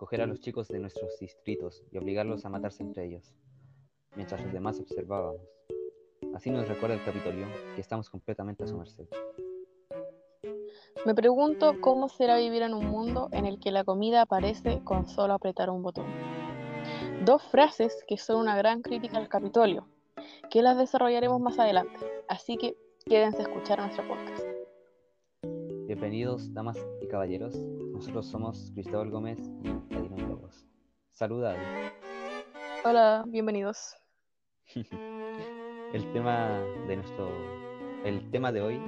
coger a los chicos de nuestros distritos y obligarlos a matarse entre ellos, mientras los demás observábamos. Así nos recuerda el Capitolio que estamos completamente a su merced. Me pregunto cómo será vivir en un mundo en el que la comida aparece con solo apretar un botón. Dos frases que son una gran crítica al Capitolio, que las desarrollaremos más adelante, así que quédense a escuchar nuestro podcast. Bienvenidos, damas y caballeros. Nosotros somos Cristóbal Gómez y Adina Lobos. Saluda, Hola, bienvenidos. el tema de nuestro el tema de hoy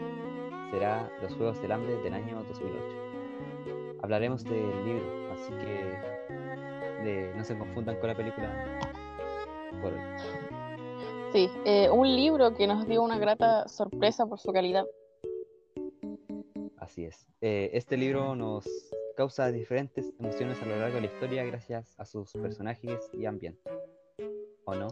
será Los Juegos del Hambre del año 2008. Hablaremos del libro, así que no se confundan con la película por hoy. Sí, eh, un libro que nos dio una grata sorpresa por su calidad. Así es. Eh, este libro nos causa diferentes emociones a lo largo de la historia gracias a sus personajes y ambiente. ¿O no?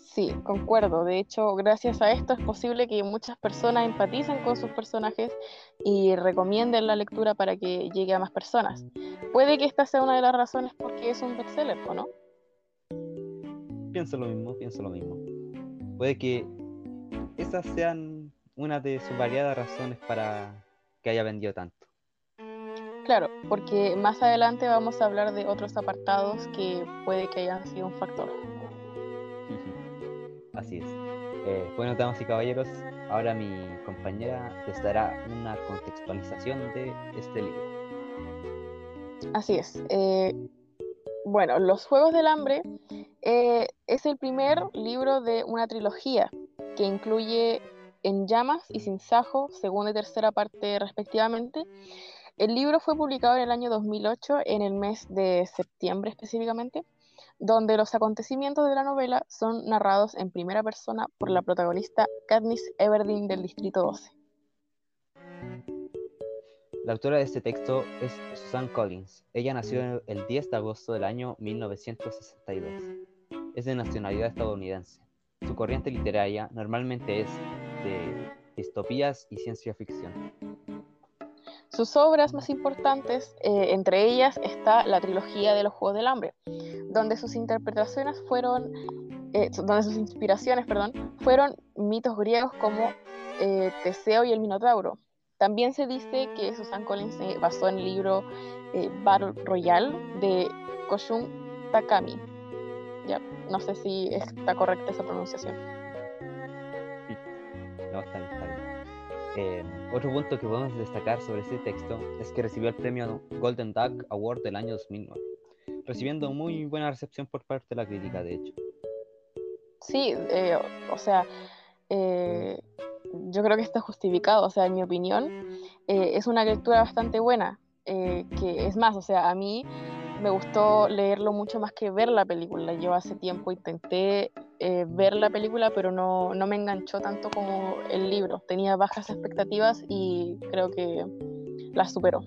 Sí, concuerdo. De hecho, gracias a esto es posible que muchas personas empaticen con sus personajes y recomienden la lectura para que llegue a más personas. Puede que esta sea una de las razones por qué es un bestseller, ¿o no? Pienso lo mismo, pienso lo mismo. Puede que esas sean una de sus variadas razones para que haya vendido tanto. Claro, porque más adelante vamos a hablar de otros apartados que puede que hayan sido un factor. Así es. Eh, bueno, damas y caballeros, ahora mi compañera les dará una contextualización de este libro. Así es. Eh, bueno, Los Juegos del Hambre eh, es el primer libro de una trilogía que incluye En llamas y Sin Sajo, segunda y tercera parte respectivamente. El libro fue publicado en el año 2008, en el mes de septiembre específicamente donde los acontecimientos de la novela son narrados en primera persona por la protagonista Katniss Everdeen del Distrito 12. La autora de este texto es Susan Collins. Ella nació el 10 de agosto del año 1962. Es de nacionalidad estadounidense. Su corriente literaria normalmente es de distopías y ciencia ficción. Sus obras más importantes, eh, entre ellas está la trilogía de los Juegos del Hambre, donde sus interpretaciones fueron, eh, donde sus inspiraciones, perdón, fueron mitos griegos como eh, Teseo y el Minotauro. También se dice que Susan Collins se basó en el libro Battle Royale de Koshun Takami. Ya, no sé si está correcta esa pronunciación. No, está. Eh, otro punto que podemos destacar sobre este texto es que recibió el premio Golden Duck Award del año 2009, recibiendo muy buena recepción por parte de la crítica, de hecho. Sí, eh, o sea, eh, yo creo que está justificado, o sea, en mi opinión, es una lectura bastante buena, que es más, o sea, a mí me gustó leerlo mucho más que ver la película. Yo hace tiempo intenté eh, ver la película, pero no, no, me enganchó tanto como el libro. Tenía bajas expectativas y creo que las superó.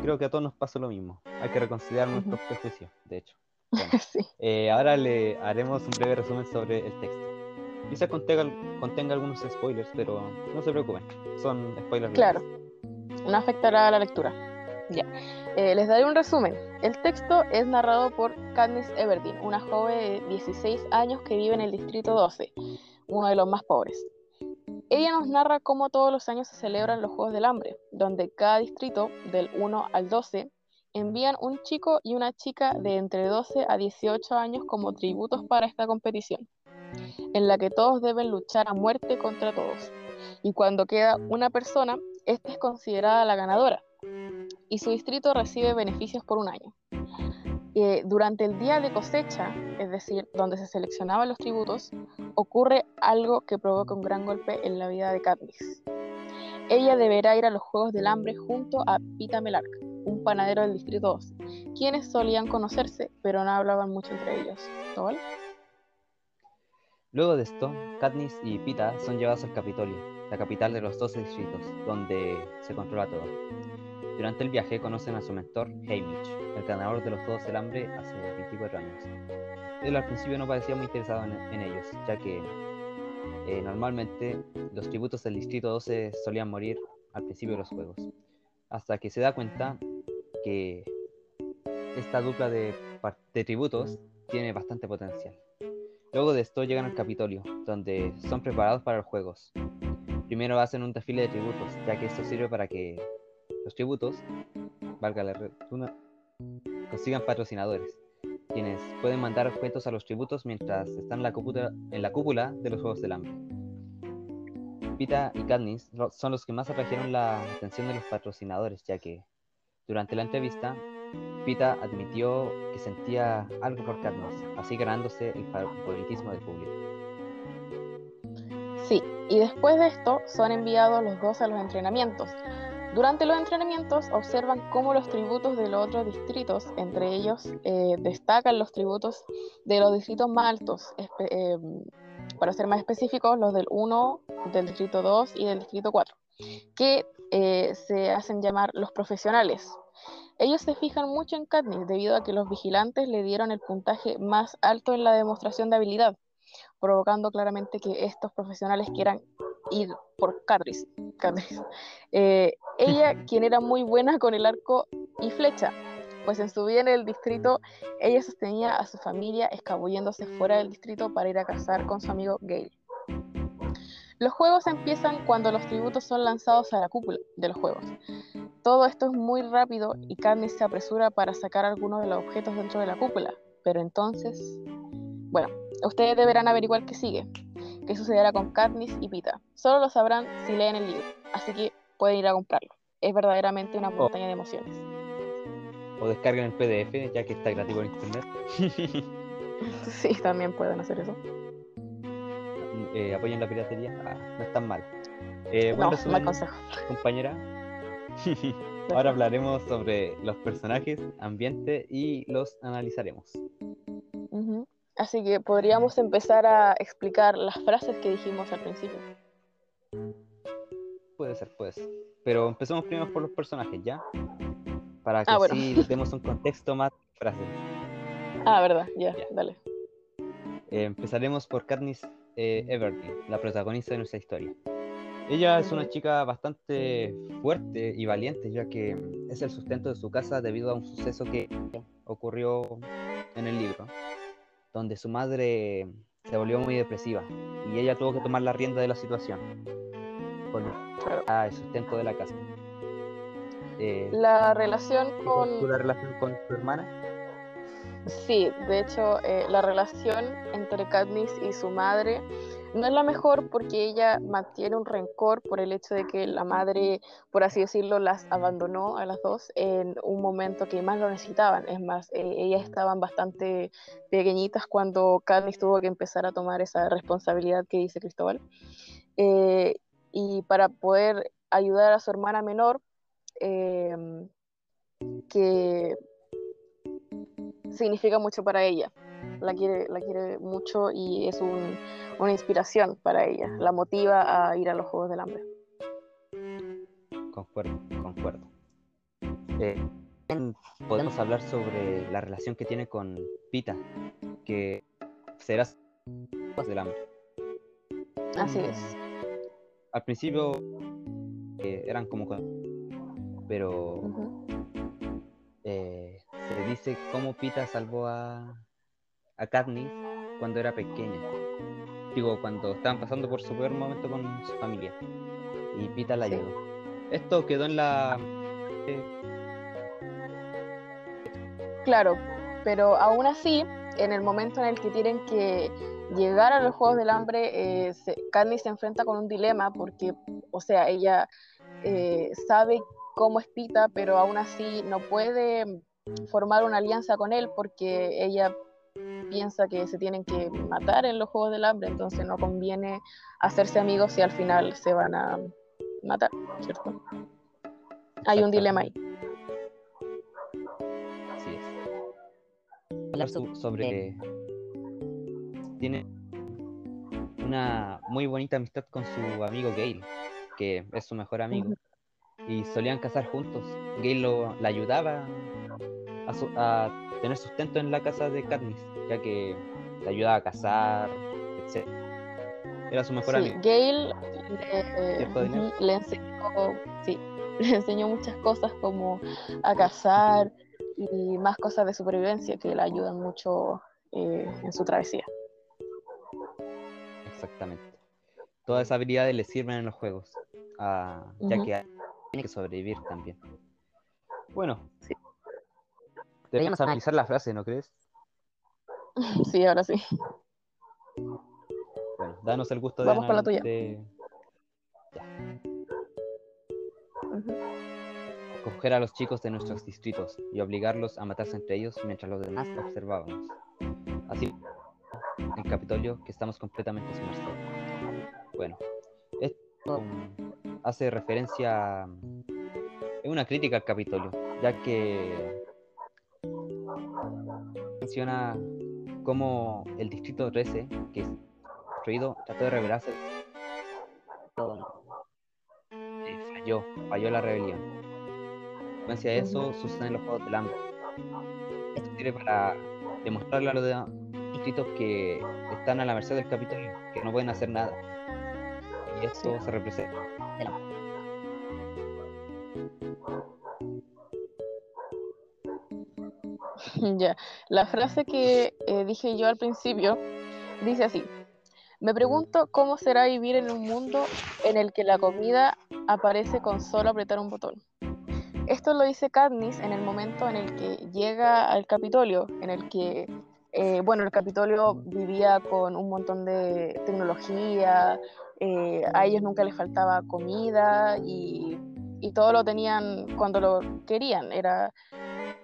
Creo que a todos nos pasó lo mismo. Hay que reconsiderar nuestros prejuicios, de hecho. Eh, ahora le haremos un breve resumen sobre el texto. Quizás contenga, contenga algunos spoilers, pero no se preocupen, son spoilers. Claro, no afectará a la lectura. Ya. Eh, les daré un resumen. El texto es narrado por Katniss Everdeen, una joven de 16 años que vive en el Distrito 12, uno de los más pobres. Ella nos narra cómo todos los años se celebran los Juegos del Hambre, donde cada distrito, del 1 al 12, envían un chico y una chica de entre 12 a 18 años como tributos para esta competición, en la que todos deben luchar a muerte contra todos. Y cuando queda una persona, esta es considerada la ganadora, y su distrito recibe beneficios por un año. Eh, durante el día de cosecha, es decir, donde se seleccionaban los tributos, ocurre algo que provoca un gran golpe en la vida de Katniss. Ella deberá ir a los Juegos del Hambre junto a Pita Melark, un panadero del Distrito 12, quienes solían conocerse, pero no hablaban mucho entre ellos. ¿Todo Luego de esto, Katniss y Pita son llevados al Capitolio, la capital de los 12 distritos, donde se controla todo. Durante el viaje conocen a su mentor, Hamish, el ganador de los Juegos del Hambre hace 24 años. Él al principio no parecía muy interesado en, ellos, ya que eh, normalmente los tributos del Distrito 12 solían morir al principio de los Juegos, hasta que se da cuenta que esta dupla de, de tributos tiene bastante potencial. Luego de esto llegan al Capitolio, donde son preparados para los juegos. Primero hacen un desfile de tributos, ya que esto sirve para que los tributos, valga la redundancia, consigan patrocinadores, quienes pueden mandar objetos a los tributos mientras están en la, cúpula, de los Juegos del Hambre. Pita y Katniss son los que más atrajeron la atención de los patrocinadores, ya que durante la entrevista Pita admitió que sentía algo por Katniss, así ganándose el favoritismo del público. Sí, y después de esto son enviados los dos a los entrenamientos. Durante los entrenamientos observan cómo los tributos de los otros distritos, entre ellos eh, destacan los tributos de los distritos más altos, eh, para ser más específicos, los del 1, del distrito 2 y del distrito 4, que eh, se hacen llamar los profesionales. Ellos se fijan mucho en Katniss debido a que los vigilantes le dieron el puntaje más alto en la demostración de habilidad, provocando claramente que estos profesionales quieran ir por Katniss. Eh, ella, quien era muy buena con el arco y flecha, pues en su vida en el distrito ella sostenía a su familia escabulléndose fuera del distrito para ir a cazar con su amigo Gale. Los juegos empiezan cuando los tributos son lanzados a la cúpula de los juegos. Todo esto es muy rápido y Katniss se apresura para sacar algunos de los objetos dentro de la cúpula. Pero entonces, bueno, ustedes deberán averiguar qué sigue, qué sucederá con Katniss y Pita. Solo lo sabrán si leen el libro, así que pueden ir a comprarlo. Es verdaderamente una oh. montaña de emociones. O descarguen el PDF, ya que está gratis en internet. sí, también pueden hacer eso. Eh, apoyen la piratería, ah, no es tan mal. Eh, no, mal consejo. Compañera. Ahora hablaremos sobre los personajes, ambiente y los analizaremos. Así que podríamos empezar a explicar las frases que dijimos al principio. Puede ser, puede ser. Pero empecemos primero por los personajes, ¿ya? Para que ah, así demos un contexto más frases. Ah, verdad, ya, dale. Eh, empezaremos por Katniss eh, Everdeen, la protagonista de nuestra historia. Ella es una chica bastante fuerte y valiente, ya que es el sustento de su casa debido a un suceso que ocurrió en el libro, donde su madre se volvió muy depresiva y ella tuvo que tomar la rienda de la situación por el sustento de la casa. Eh, la relación con... ¿La relación con su hermana? Sí, de hecho, eh, la relación entre Katniss y su madre no es la mejor porque ella mantiene un rencor por el hecho de que la madre, por así decirlo, las abandonó a las dos en un momento que más lo necesitaban. Es más, eh, ellas estaban bastante pequeñitas cuando Katniss tuvo que empezar a tomar esa responsabilidad que dice Cristóbal. Eh, y para poder ayudar a su hermana menor, que significa mucho para ella. La quiere, la quiere mucho y es una inspiración para ella. La motiva a ir a los Juegos del Hambre. Concuerdo, concuerdo. Eh, podemos hablar sobre la relación que tiene con Pita, que será Juegos del Hambre. Así es. Al principio eh, eran como... Pero se dice cómo Pita salvó a, a Katniss cuando era pequeña. Digo, cuando estaban pasando por su peor momento con su familia. Y Pita la ayudó. Esto quedó en la... Claro, pero aún así, en el momento en el que tienen que llegar a los Juegos del Hambre, eh, se, Katniss se enfrenta con un dilema porque, o sea, ella eh, sabe cómo es Pita, pero aún así no puede formar una alianza con él porque ella piensa que se tienen que matar en los Juegos del Hambre, entonces no conviene hacerse amigos si al final se van a matar, ¿cierto? Hay un dilema ahí. Así es. sobre... Tiene una muy bonita amistad con su amigo Gail, que es su mejor amigo. Y solían casar juntos. Gail lo, la ayudaba a, tener sustento en la casa de Katniss, ya que le ayudaba a cazar, etc. Era su mejor sí, amigo. Gail le, enseñó, sí, les enseñó muchas cosas como a cazar y más cosas de supervivencia que le ayudan mucho eh, en su travesía. Exactamente. Todas esas habilidades le sirven en los juegos, ya que tiene que sobrevivir también. Bueno, sí. deberíamos analizar la frase, ¿no crees? Sí, ahora sí. Bueno, danos el gusto de... Vamos con la tuya. Coger a los chicos de nuestros distritos y obligarlos a matarse entre ellos mientras los demás observábamos. Así, el Capitolio, que estamos completamente sumergidos. Bueno, esto hace referencia. Es una crítica al Capitolio, ya que menciona cómo el Distrito 13, que es construido, trató de rebelarse. falló, falló la rebelión. En de eso, suceden los Juegos del Hambre. Esto sirve para demostrarle a los distritos que están a la merced del Capitolio, que no pueden hacer nada. Y esto se representa. La frase que eh, dije yo al principio dice así, me pregunto cómo será vivir en un mundo en el que la comida aparece con solo apretar un botón. Esto lo dice Katniss en el momento en el que llega al Capitolio, en el que, eh, bueno, el Capitolio vivía con un montón de tecnología, eh, a ellos nunca les faltaba comida y todo lo tenían cuando lo querían. Era,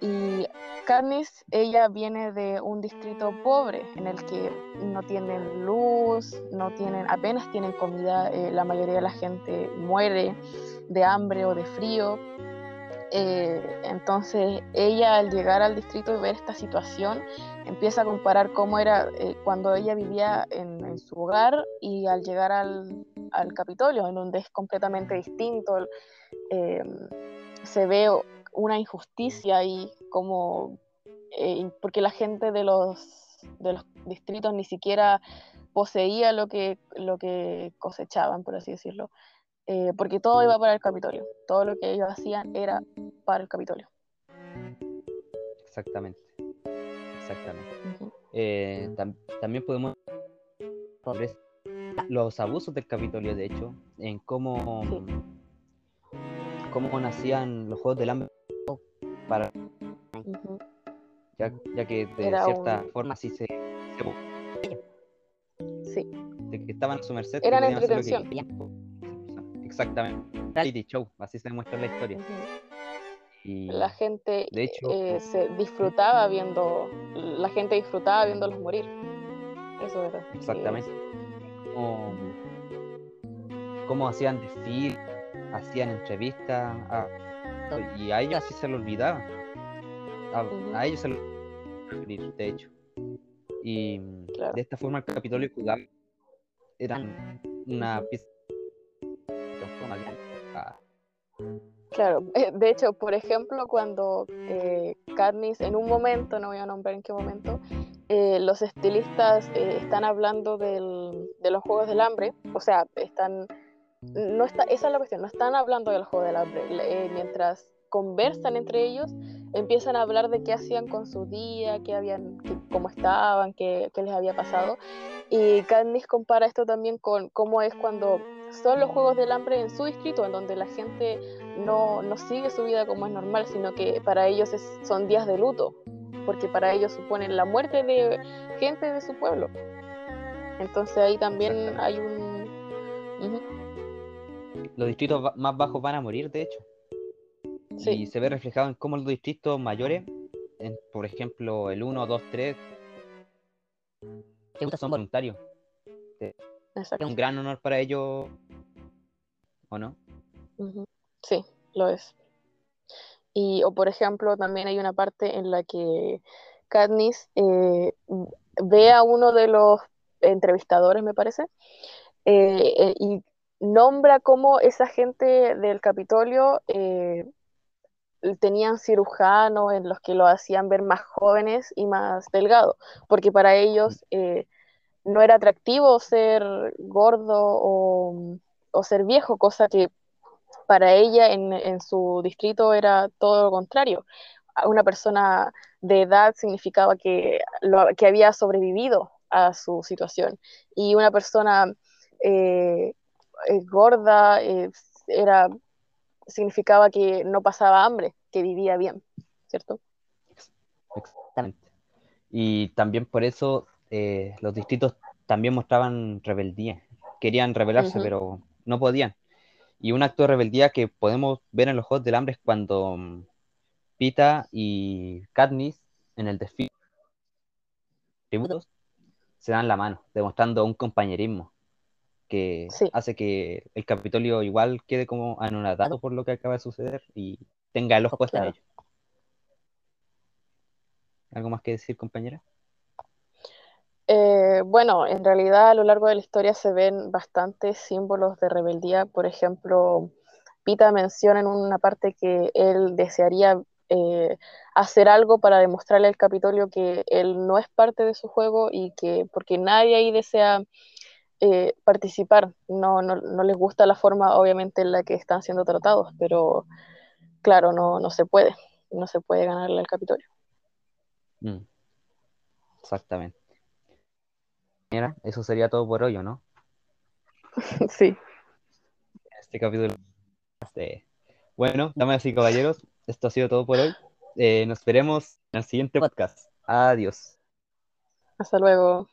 y Katniss, ella viene de un distrito pobre en el que no tienen luz, no tienen, apenas tienen comida, eh, la mayoría de la gente muere de hambre o de frío. Eh, entonces ella al llegar al distrito y ver esta situación empieza a comparar cómo era eh, cuando ella vivía en, su hogar y al llegar al, Capitolio, en donde es completamente distinto, se ve una injusticia y como eh, porque la gente de los, de los distritos ni siquiera poseía lo que, lo que cosechaban, por así decirlo, eh, porque todo iba para el Capitolio, todo lo que ellos hacían era para el Capitolio. Exactamente, exactamente. Eh, también podemos los abusos del Capitolio, de hecho, en cómo, cómo nacían los Juegos del Hambre para ya, que de cierta forma sí se, Sí. De que estaban a su merced. Era la entretención. Exactamente. Reality show, así se demuestra la historia. y la gente de hecho, eh, se disfrutaba viendo, la gente disfrutaba viéndolos morir. Eso era. Exactamente. Como, hacían desfile, hacían entrevistas, y a ellos sí se lo olvidaba. A, ellos se lo de hecho. Y de esta forma el Capitolio jugaba eran una pieza Claro, eh, de hecho, por ejemplo, cuando eh, Katniss, en un momento, no voy a nombrar en qué momento, eh, los estilistas eh, están hablando del, de los Juegos del Hambre, o sea, están, no está, esa es la cuestión, no están hablando de los Juegos del Hambre, mientras conversan entre ellos, empiezan a hablar de qué hacían con su día, qué habían, cómo estaban, qué, qué, les había pasado. Y Candice compara esto también con cómo es cuando son los Juegos del Hambre en su distrito, en donde la gente no, no sigue su vida como es normal, sino que para ellos son días de luto, porque para ellos suponen la muerte de gente de su pueblo. Entonces ahí también hay un... Los distritos más bajos van a morir, de hecho. Y se ve reflejado en cómo los distritos mayores, por ejemplo, el 1, 2, 3, son voluntarios. Es un gran honor para ellos, ¿o no? Sí, lo es. Y, o por ejemplo, también hay una parte en la que Katniss eh, ve a uno de los entrevistadores, me parece, eh, eh, y nombra cómo esa gente del Capitolio tenían cirujanos en los que lo hacían ver más jóvenes y más delgado, porque para ellos eh, no era atractivo ser gordo o, ser viejo, cosa que para ella en, su distrito era todo lo contrario. Una persona de edad significaba que, lo, que había sobrevivido a su situación y una persona eh, eh, gorda eh, era, significaba que no pasaba hambre, que vivía bien, ¿cierto? Exactamente. Y también por eso los distritos también mostraban rebeldía. Querían rebelarse, pero no podían. Y un acto de rebeldía que podemos ver en los Juegos del Hambre es cuando mm, Pita y Katniss en el desfile tributos se dan la mano, demostrando un compañerismo que hace que el Capitolio igual quede como anonadado por lo que acaba de suceder y tenga el ojo puesto en ello. ¿Algo más que decir, compañera? Eh, bueno, en realidad a lo largo de la historia se ven bastantes símbolos de rebeldía. Por ejemplo, Pita menciona en una parte que él desearía eh, hacer algo para demostrarle al Capitolio que él no es parte de su juego y que porque nadie ahí desea eh, participar. No, no, no, les gusta la forma, obviamente, en la que están siendo tratados, pero claro, no, no se puede. No se puede ganarle al Capitolio. Mm. Exactamente eso sería todo por hoy, ¿no? Sí. Este capítulo. Este... Bueno, damas y caballeros, esto ha sido todo por hoy. Eh, nos veremos en el siguiente podcast. Adiós. Hasta luego.